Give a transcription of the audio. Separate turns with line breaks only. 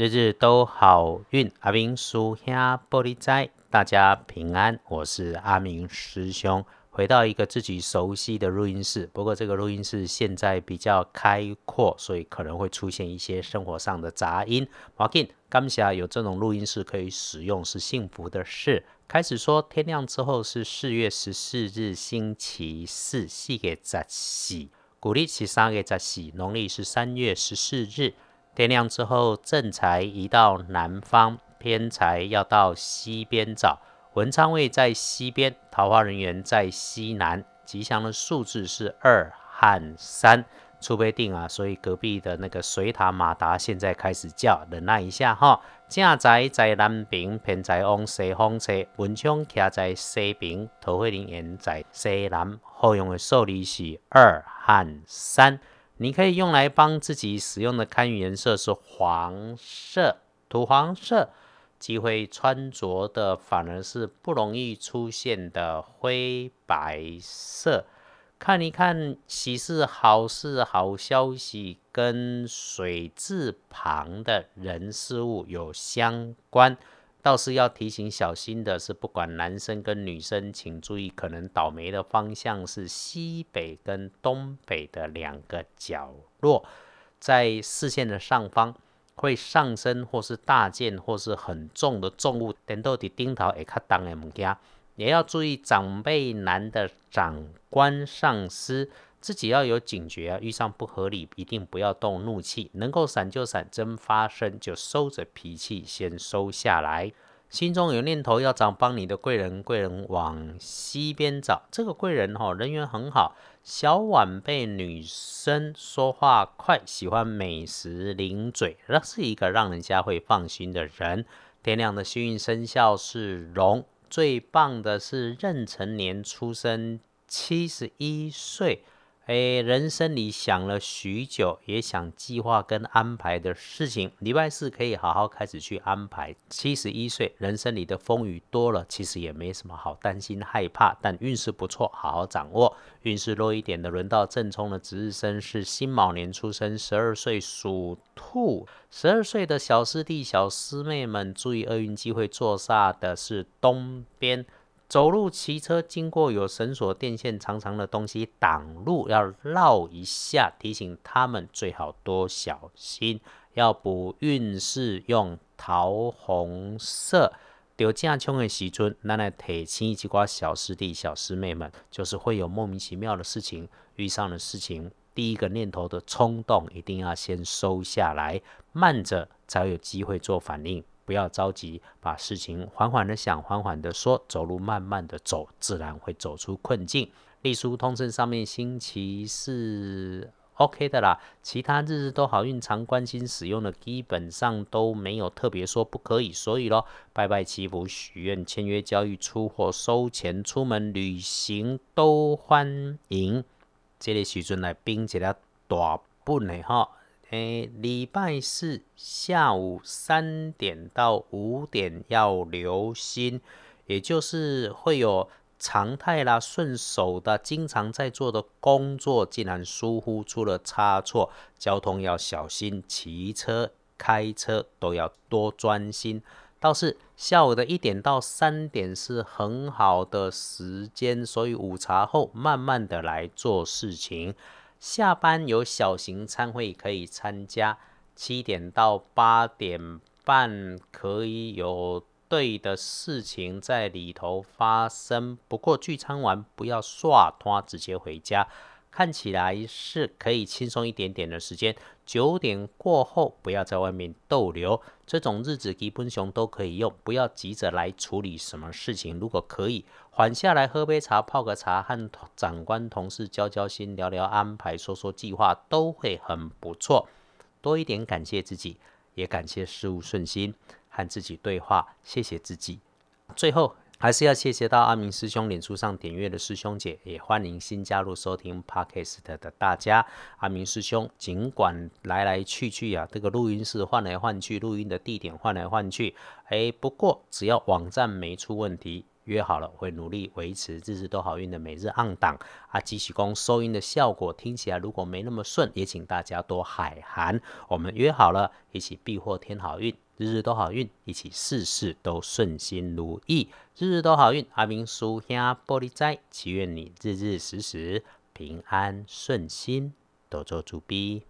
日日都好运，阿明叔兄玻璃斋，大家平安。我是阿明师兄，回到一个自己熟悉的录音室。不过这个录音室现在比较开阔，所以可能会出现一些生活上的杂音。马进，刚下有这种录音室可以使用是幸福的事。开始说，天亮之后是四月十四日星期四，四月十四，古历是三月十四，农历是三月十四日。天亮之后，正财移到南方，偏财要到西边找。文昌位在西边，桃花人员在西南。吉祥的数字是二和三。出杯定啊，所以隔壁的那个水塔马达现在开始叫，忍耐一下哈。正财在南边，偏财往西方车。文昌徛在西边，桃花人员在西南。好用的数字是二和三。你可以用来帮自己使用的堪舆颜色是黄色，土黄色。机会穿着的反而是不容易出现的灰白色。看一看喜事、好事、好消息跟水字旁的人事物有相关。倒是要提醒小心的是，不管男生跟女生，请注意，可能倒霉的方向是西北跟东北的两个角落，在视线的上方会上升或是大件或是很重的重物，等到底顶头会较重的物件，也要注意长辈男的长官上司。自己要有警觉啊！遇上不合理，一定不要动怒气，能够闪就闪，真发生就收着脾气，先收下来。心中有念头要找帮你的贵人，贵人往西边找。这个贵人哈，人缘很好，小晚辈女生说话快，喜欢美食零嘴，那是一个让人家会放心的人。天亮的幸运生肖是龙，最棒的是壬辰年出生，七十一岁。哎，人生里想了许久，也想计划跟安排的事情，礼拜四可以好好开始去安排。七十一岁，人生里的风雨多了，其实也没什么好担心害怕，但运势不错，好好掌握。运势弱一点的，轮到正冲的值日生是辛卯年出生，十二岁属兔。十二岁的小师弟、小师妹们，注意厄运机会，坐煞的是东边。走路、骑车经过有绳索、电线长长的东西挡路，要绕一下，提醒他们最好多小心。要补运势用桃红色。丢正冲的时阵，咱来提醒几挂小师弟、小师妹们，就是会有莫名其妙的事情，遇上的事情，第一个念头的冲动一定要先收下来，慢着才有机会做反应。不要着急，把事情缓缓的想，缓缓的说，走路慢慢的走，自然会走出困境。隶书通胜上面星期四 OK 的啦，其他日子都好运，常关心使用的基本上都没有特别说不可以。所以咯，拜拜祈福、许愿、签约交易、出货、收钱、出门旅行都欢迎。这里时阵来冰一个大本的哈。诶，礼拜四下午三点到五点要留心，也就是会有常态啦、顺手的、经常在做的工作，竟然疏忽出了差错，交通要小心，骑车、开车都要多专心。倒是下午的一点到三点是很好的时间，所以午茶后慢慢的来做事情。下班有小型餐会可以参加，七点到八点半可以有对的事情在里头发生。不过聚餐完不要刷拖，直接回家。看起来是可以轻松一点点的时间。九点过后不要在外面逗留，这种日子基本上都可以用，不要急着来处理什么事情。如果可以缓下来喝杯茶、泡个茶，和长官同事交交心、聊聊安排、说说计划，都会很不错。多一点感谢自己，也感谢事物顺心，和自己对话，谢谢自己。最后。还是要谢谢到阿明师兄脸书上点阅的师兄姐，也欢迎新加入收听 Podcast 的大家。阿明师兄尽管来来去去啊，这个录音室换来换去，录音的地点换来换去，哎，不过只要网站没出问题，约好了会努力维持日日都好运的每日按档啊。即使公收音的效果听起来如果没那么顺，也请大家多海涵。我们约好了一起避祸添好运，日日都好运，一起事事都顺心如意，日日都好运。阿明叔兄玻璃斋，祈愿你日日时时平安顺心，多做主逼。